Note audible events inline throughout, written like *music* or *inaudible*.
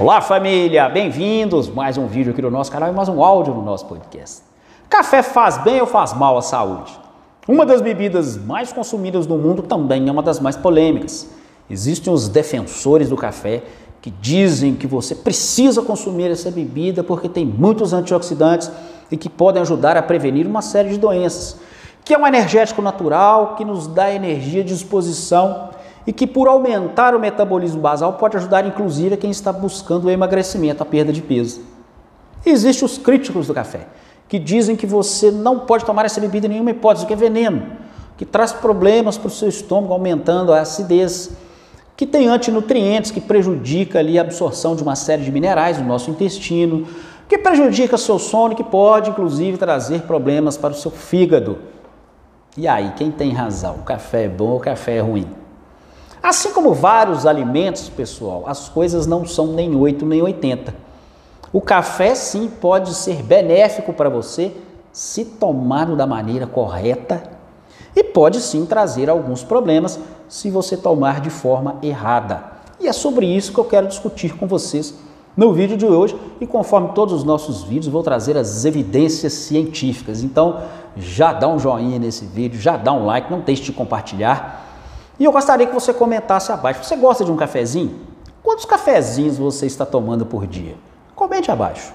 Olá família, bem-vindos mais um vídeo aqui no nosso canal e mais um áudio no nosso podcast. Café faz bem ou faz mal à saúde? Uma das bebidas mais consumidas no mundo também é uma das mais polêmicas. Existem os defensores do café que dizem que você precisa consumir essa bebida porque tem muitos antioxidantes e que podem ajudar a prevenir uma série de doenças. Que é um energético natural que nos dá energia de disposição e que, por aumentar o metabolismo basal, pode ajudar inclusive a quem está buscando o emagrecimento, a perda de peso. Existem os críticos do café, que dizem que você não pode tomar essa bebida em nenhuma hipótese, que é veneno, que traz problemas para o seu estômago, aumentando a acidez, que tem antinutrientes, que prejudica ali a absorção de uma série de minerais no nosso intestino, que prejudica seu sono, que pode inclusive trazer problemas para o seu fígado. E aí, quem tem razão? O café é bom ou o café é ruim? Assim como vários alimentos, pessoal, as coisas não são nem 8 nem 80. O café sim pode ser benéfico para você se tomado da maneira correta e pode sim trazer alguns problemas se você tomar de forma errada. E é sobre isso que eu quero discutir com vocês no vídeo de hoje e conforme todos os nossos vídeos vou trazer as evidências científicas. Então já dá um joinha nesse vídeo, já dá um like, não deixe de compartilhar e eu gostaria que você comentasse abaixo. Você gosta de um cafezinho? Quantos cafezinhos você está tomando por dia? Comente abaixo.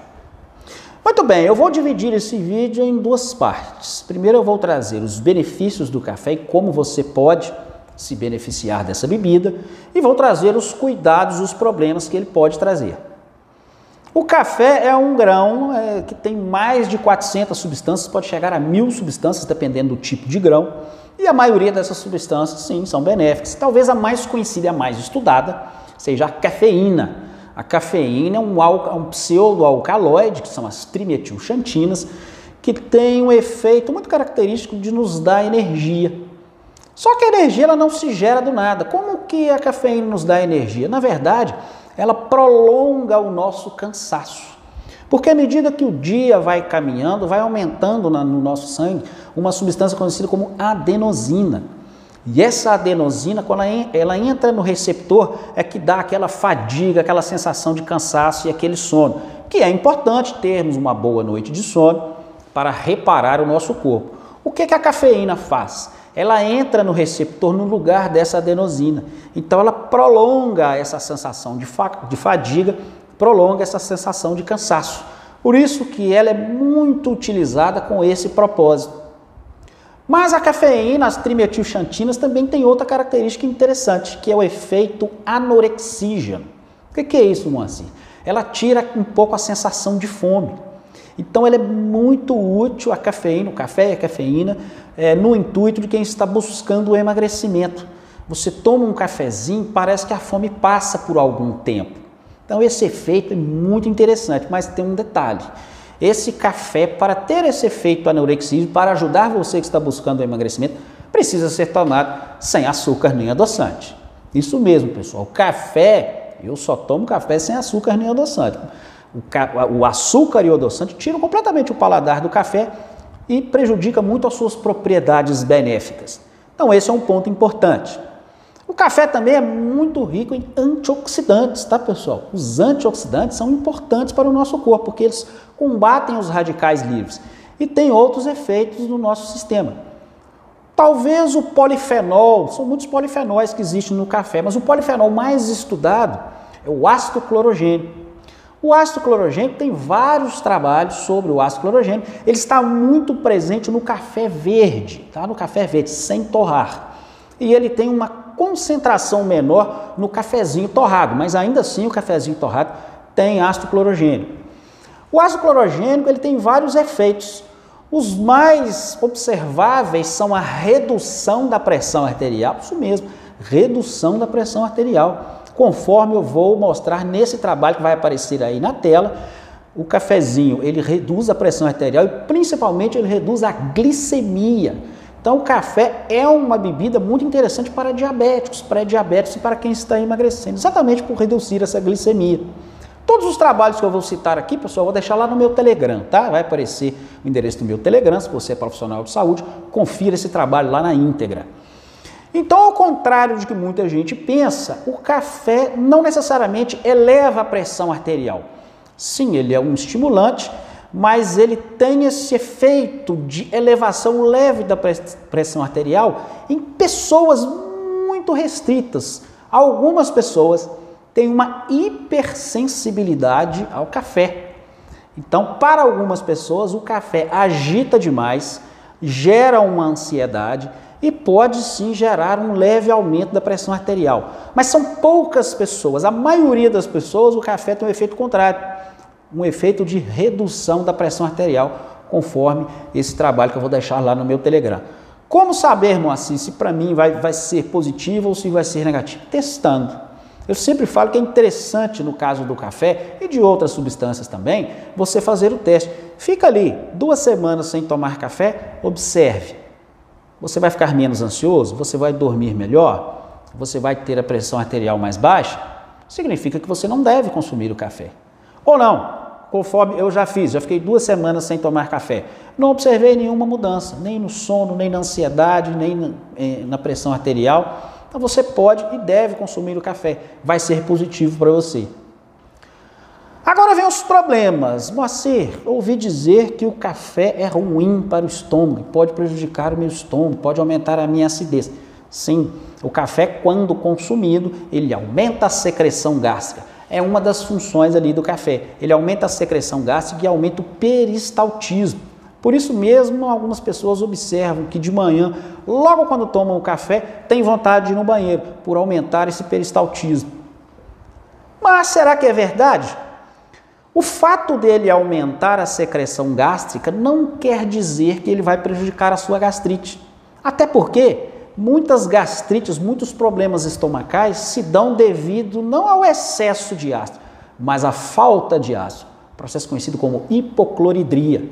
Muito bem, eu vou dividir esse vídeo em duas partes. Primeiro eu vou trazer os benefícios do café e como você pode se beneficiar dessa bebida e vou trazer os cuidados, os problemas que ele pode trazer. O café é um grão é, que tem mais de 400 substâncias, pode chegar a mil substâncias, dependendo do tipo de grão. E a maioria dessas substâncias, sim, são benéficas. Talvez a mais conhecida e a mais estudada seja a cafeína. A cafeína é um, é um pseudoalcaloide, que são as trimetilxantinas, que tem um efeito muito característico de nos dar energia. Só que a energia ela não se gera do nada. Como que a cafeína nos dá energia? Na verdade, ela prolonga o nosso cansaço. Porque à medida que o dia vai caminhando, vai aumentando no nosso sangue uma substância conhecida como adenosina. E essa adenosina, quando ela entra no receptor, é que dá aquela fadiga, aquela sensação de cansaço e aquele sono, que é importante termos uma boa noite de sono para reparar o nosso corpo. O que, que a cafeína faz? Ela entra no receptor no lugar dessa adenosina. Então ela prolonga essa sensação de fadiga prolonga essa sensação de cansaço. Por isso que ela é muito utilizada com esse propósito. Mas a cafeína, as trimetilxantinas, também tem outra característica interessante, que é o efeito anorexígeno. O que é isso, Moacir? Ela tira um pouco a sensação de fome. Então, ela é muito útil, a cafeína, o café e a cafeína, é, no intuito de quem está buscando o emagrecimento. Você toma um cafezinho, parece que a fome passa por algum tempo. Então esse efeito é muito interessante, mas tem um detalhe. Esse café, para ter esse efeito anorexígeno, para ajudar você que está buscando o emagrecimento, precisa ser tomado sem açúcar nem adoçante. Isso mesmo, pessoal. O café, eu só tomo café sem açúcar nem adoçante. O, açúcar e o adoçante tiram completamente o paladar do café e prejudica muito as suas propriedades benéficas. Então esse é um ponto importante. O café também é muito rico em antioxidantes, tá pessoal? Os antioxidantes são importantes para o nosso corpo, porque eles combatem os radicais livres e têm outros efeitos no nosso sistema. Talvez o polifenol, são muitos polifenóis que existem no café, mas o polifenol mais estudado é o ácido clorogênio. O ácido clorogênio tem vários trabalhos sobre o ácido clorogênio. Ele está muito presente no café verde, tá? No café verde, sem torrar. E ele tem uma concentração menor no cafezinho torrado, mas ainda assim o cafezinho torrado tem ácido clorogênico. O ácido clorogênico ele tem vários efeitos. Os mais observáveis são a redução da pressão arterial, isso mesmo, redução da pressão arterial. Conforme eu vou mostrar nesse trabalho que vai aparecer aí na tela, o cafezinho ele reduz a pressão arterial e principalmente ele reduz a glicemia. Então, o café é uma bebida muito interessante para diabéticos, pré-diabéticos e para quem está emagrecendo, exatamente por reduzir essa glicemia. Todos os trabalhos que eu vou citar aqui, pessoal, vou deixar lá no meu Telegram, tá? Vai aparecer o endereço do meu Telegram, se você é profissional de saúde, confira esse trabalho lá na íntegra. Então, ao contrário de que muita gente pensa, o café não necessariamente eleva a pressão arterial. Sim, ele é um estimulante, mas ele tem esse efeito de elevação leve da pressão arterial em pessoas muito restritas. Algumas pessoas têm uma hipersensibilidade ao café. Então, para algumas pessoas, o café agita demais, gera uma ansiedade e pode sim gerar um leve aumento da pressão arterial. Mas são poucas pessoas, a maioria das pessoas, o café tem um efeito contrário, um efeito de redução da pressão arterial, conforme esse trabalho que eu vou deixar lá no meu Telegram. Como saber, assim, se para mim vai, vai ser positivo ou se vai ser negativo? Testando. Eu sempre falo que é interessante, no caso do café e de outras substâncias também, você fazer o teste. Fica ali duas semanas sem tomar café, observe você vai ficar menos ansioso? Você vai dormir melhor? Você vai ter a pressão arterial mais baixa? Significa que você não deve consumir o café. Ou não, conforme eu já fiz, já fiquei duas semanas sem tomar café. Não observei nenhuma mudança, nem no sono, nem na ansiedade, nem na, eh, pressão arterial. Então você pode e deve consumir o café. Vai ser positivo para você. Agora vem os problemas. Moacir, ouvi dizer que o café é ruim para o estômago, pode prejudicar o meu estômago, pode aumentar a minha acidez. Sim, o café, quando consumido, ele aumenta a secreção gástrica. É uma das funções ali do café. Ele aumenta a secreção gástrica e aumenta o peristaltismo. Por isso mesmo, algumas pessoas observam que de manhã, logo quando tomam o café, tem vontade de ir no banheiro, por aumentar esse peristaltismo. Mas será que é verdade? O fato dele aumentar a secreção gástrica não quer dizer que ele vai prejudicar a sua gastrite. Até porque muitas gastrites, muitos problemas estomacais se dão devido não ao excesso de ácido, mas à falta de ácido, processo conhecido como hipocloridria.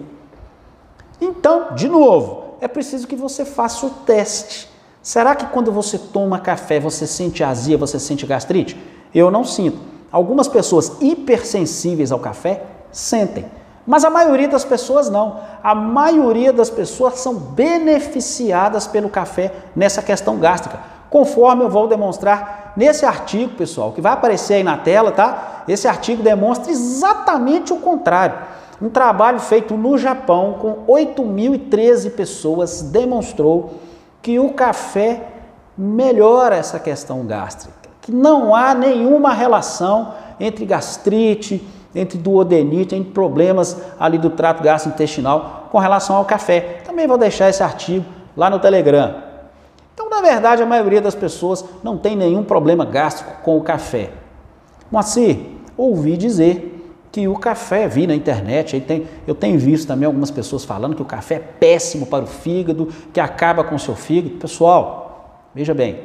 Então, de novo, é preciso que você faça o teste. Será que quando você toma café você sente azia, você sente gastrite? Eu não sinto. Algumas pessoas hipersensíveis ao café sentem, mas a maioria das pessoas não. A maioria das pessoas são beneficiadas pelo café nessa questão gástrica, conforme eu vou demonstrar nesse artigo, pessoal, que vai aparecer aí na tela, tá? Esse artigo demonstra exatamente o contrário. Um trabalho feito no Japão com 8.013 pessoas demonstrou que o café melhora essa questão gástrica que não há nenhuma relação entre gastrite, entre duodenite, entre problemas ali do trato gastrointestinal com relação ao café. Também vou deixar esse artigo lá no Telegram. Então, na verdade, a maioria das pessoas não tem nenhum problema gástrico com o café. Moacir, ouvi dizer que o café, vi na internet, tem, eu tenho visto também algumas pessoas falando que o café é péssimo para o fígado, que acaba com o seu fígado. Pessoal, veja bem,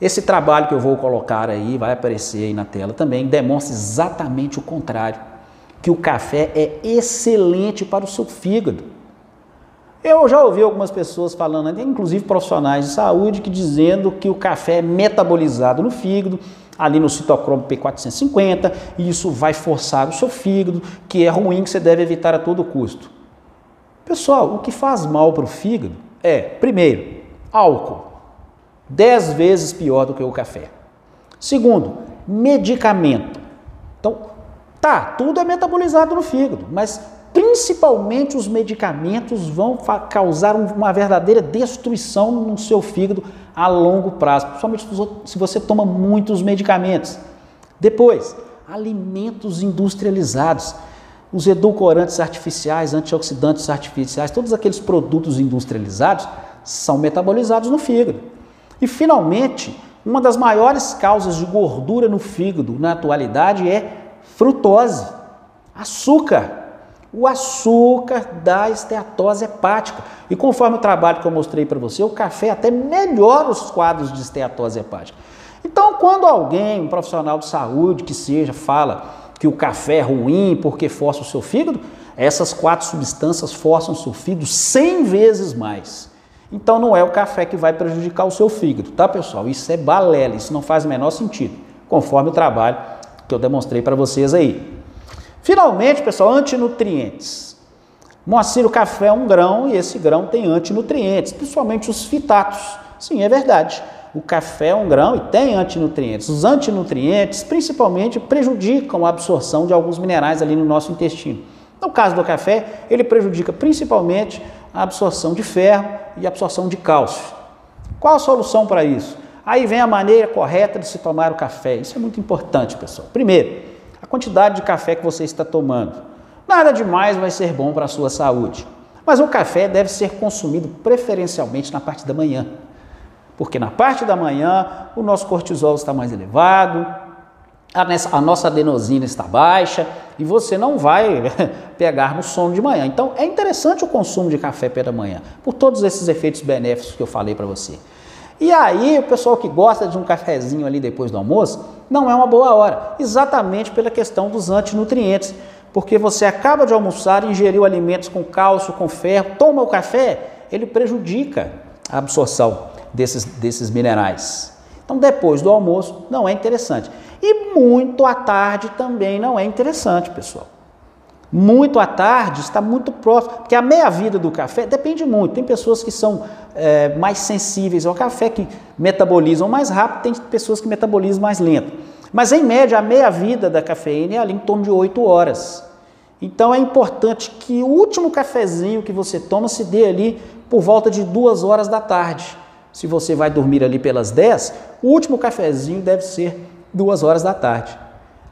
esse trabalho que eu vou colocar aí, vai aparecer aí na tela também, demonstra exatamente o contrário, que o café é excelente para o seu fígado. Eu já ouvi algumas pessoas falando, inclusive profissionais de saúde, que dizendo que o café é metabolizado no fígado, ali no citocromo P450, e isso vai forçar o seu fígado, que é ruim, que você deve evitar a todo custo. Pessoal, o que faz mal para o fígado é, primeiro, álcool dez vezes pior do que o café. Segundo, medicamento. Então, tá, tudo é metabolizado no fígado, mas principalmente os medicamentos vão causar uma verdadeira destruição no seu fígado a longo prazo, principalmente se você toma muitos medicamentos. Depois, alimentos industrializados, os edulcorantes artificiais, antioxidantes artificiais, todos aqueles produtos industrializados são metabolizados no fígado. E finalmente, uma das maiores causas de gordura no fígado na atualidade é frutose, açúcar. O açúcar da esteatose hepática. E conforme o trabalho que eu mostrei para você, o café até melhora os quadros de esteatose hepática. Então, quando alguém, um profissional de saúde que seja, fala que o café é ruim porque força o seu fígado, essas quatro substâncias forçam o seu fígado 100 vezes mais. Então não é o café que vai prejudicar o seu fígado, tá pessoal? Isso é balela, isso não faz o menor sentido, conforme o trabalho que eu demonstrei para vocês aí. Finalmente, pessoal, antinutrientes. Moacir, o café é um grão e esse grão tem antinutrientes, principalmente os fitatos. Sim, é verdade. O café é um grão e tem antinutrientes. Os antinutrientes, principalmente, prejudicam a absorção de alguns minerais ali no nosso intestino. No caso do café, ele prejudica principalmente a absorção de ferro e a absorção de cálcio. Qual a solução para isso? Aí vem a maneira correta de se tomar o café. Isso é muito importante, pessoal. Primeiro, a quantidade de café que você está tomando. Nada demais vai ser bom para a sua saúde. Mas o café deve ser consumido preferencialmente na parte da manhã porque na parte da manhã o nosso cortisol está mais elevado, a nossa adenosina está baixa e você não vai *laughs* pegar no sono de manhã. Então é interessante o consumo de café pela manhã, por todos esses efeitos benéficos que eu falei para você. E aí, o pessoal que gosta de um cafezinho ali depois do almoço, não é uma boa hora, exatamente pela questão dos antinutrientes, porque você acaba de almoçar, ingeriu alimentos com cálcio, com ferro, toma o café, ele prejudica a absorção desses, desses minerais. Então, depois do almoço, não é interessante. E muito à tarde também não é interessante, pessoal. Muito à tarde está muito próximo, porque a meia-vida do café depende muito. Tem pessoas que são é, mais sensíveis ao café, que metabolizam mais rápido, tem pessoas que metabolizam mais lento. Mas, em média, a meia-vida da cafeína é ali em torno de 8 horas. Então, é importante que o último cafezinho que você toma se dê ali por volta de 2 horas da tarde se você vai dormir ali pelas 10, o último cafezinho deve ser duas horas da tarde.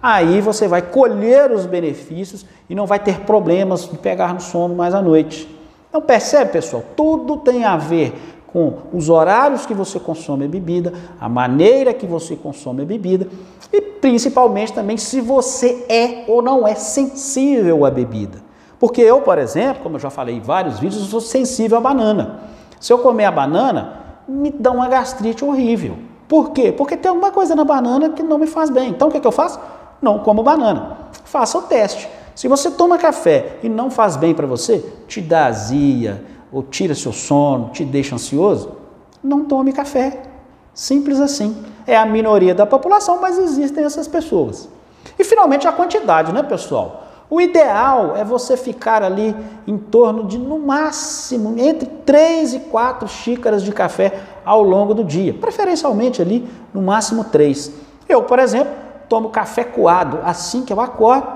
Aí você vai colher os benefícios e não vai ter problemas de pegar no sono mais à noite. Então percebe, pessoal, tudo tem a ver com os horários que você consome a bebida, a maneira que você consome a bebida e principalmente também se você é ou não é sensível à bebida. Porque eu, por exemplo, como eu já falei em vários vídeos, sou sensível à banana. Se eu comer a banana, me dá uma gastrite horrível. Por quê? Porque tem alguma coisa na banana que não me faz bem. Então o que, é que eu faço? Não como banana. Faça o teste. Se você toma café e não faz bem para você, te dá azia, ou tira seu sono, te deixa ansioso, não tome café. Simples assim. É a minoria da população, mas existem essas pessoas. E finalmente a quantidade, né, pessoal? O ideal é você ficar ali em torno de, no máximo, entre 3 e 4 xícaras de café ao longo do dia, preferencialmente ali no máximo 3. Eu, por exemplo, tomo café coado assim que eu acordo,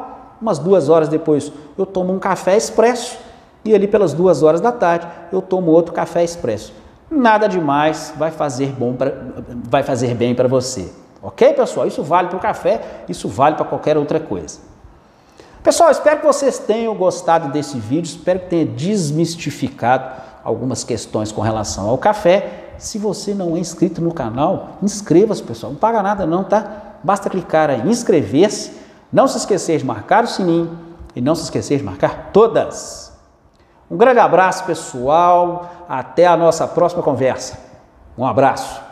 umas duas horas depois eu tomo um café expresso e ali pelas duas horas da tarde eu tomo outro café expresso. Nada demais, vai fazer, bom pra, vai fazer bem para você. Ok, pessoal? Isso vale para o café, isso vale para qualquer outra coisa. Pessoal, espero que vocês tenham gostado desse vídeo, espero que tenha desmistificado algumas questões com relação ao café. Se você não é inscrito no canal, inscreva-se, pessoal. Não paga nada não, tá? Basta clicar em inscrever-se, não se esquecer de marcar o sininho e não se esquecer de marcar todas. Um grande abraço, pessoal. Até a nossa próxima conversa. Um abraço.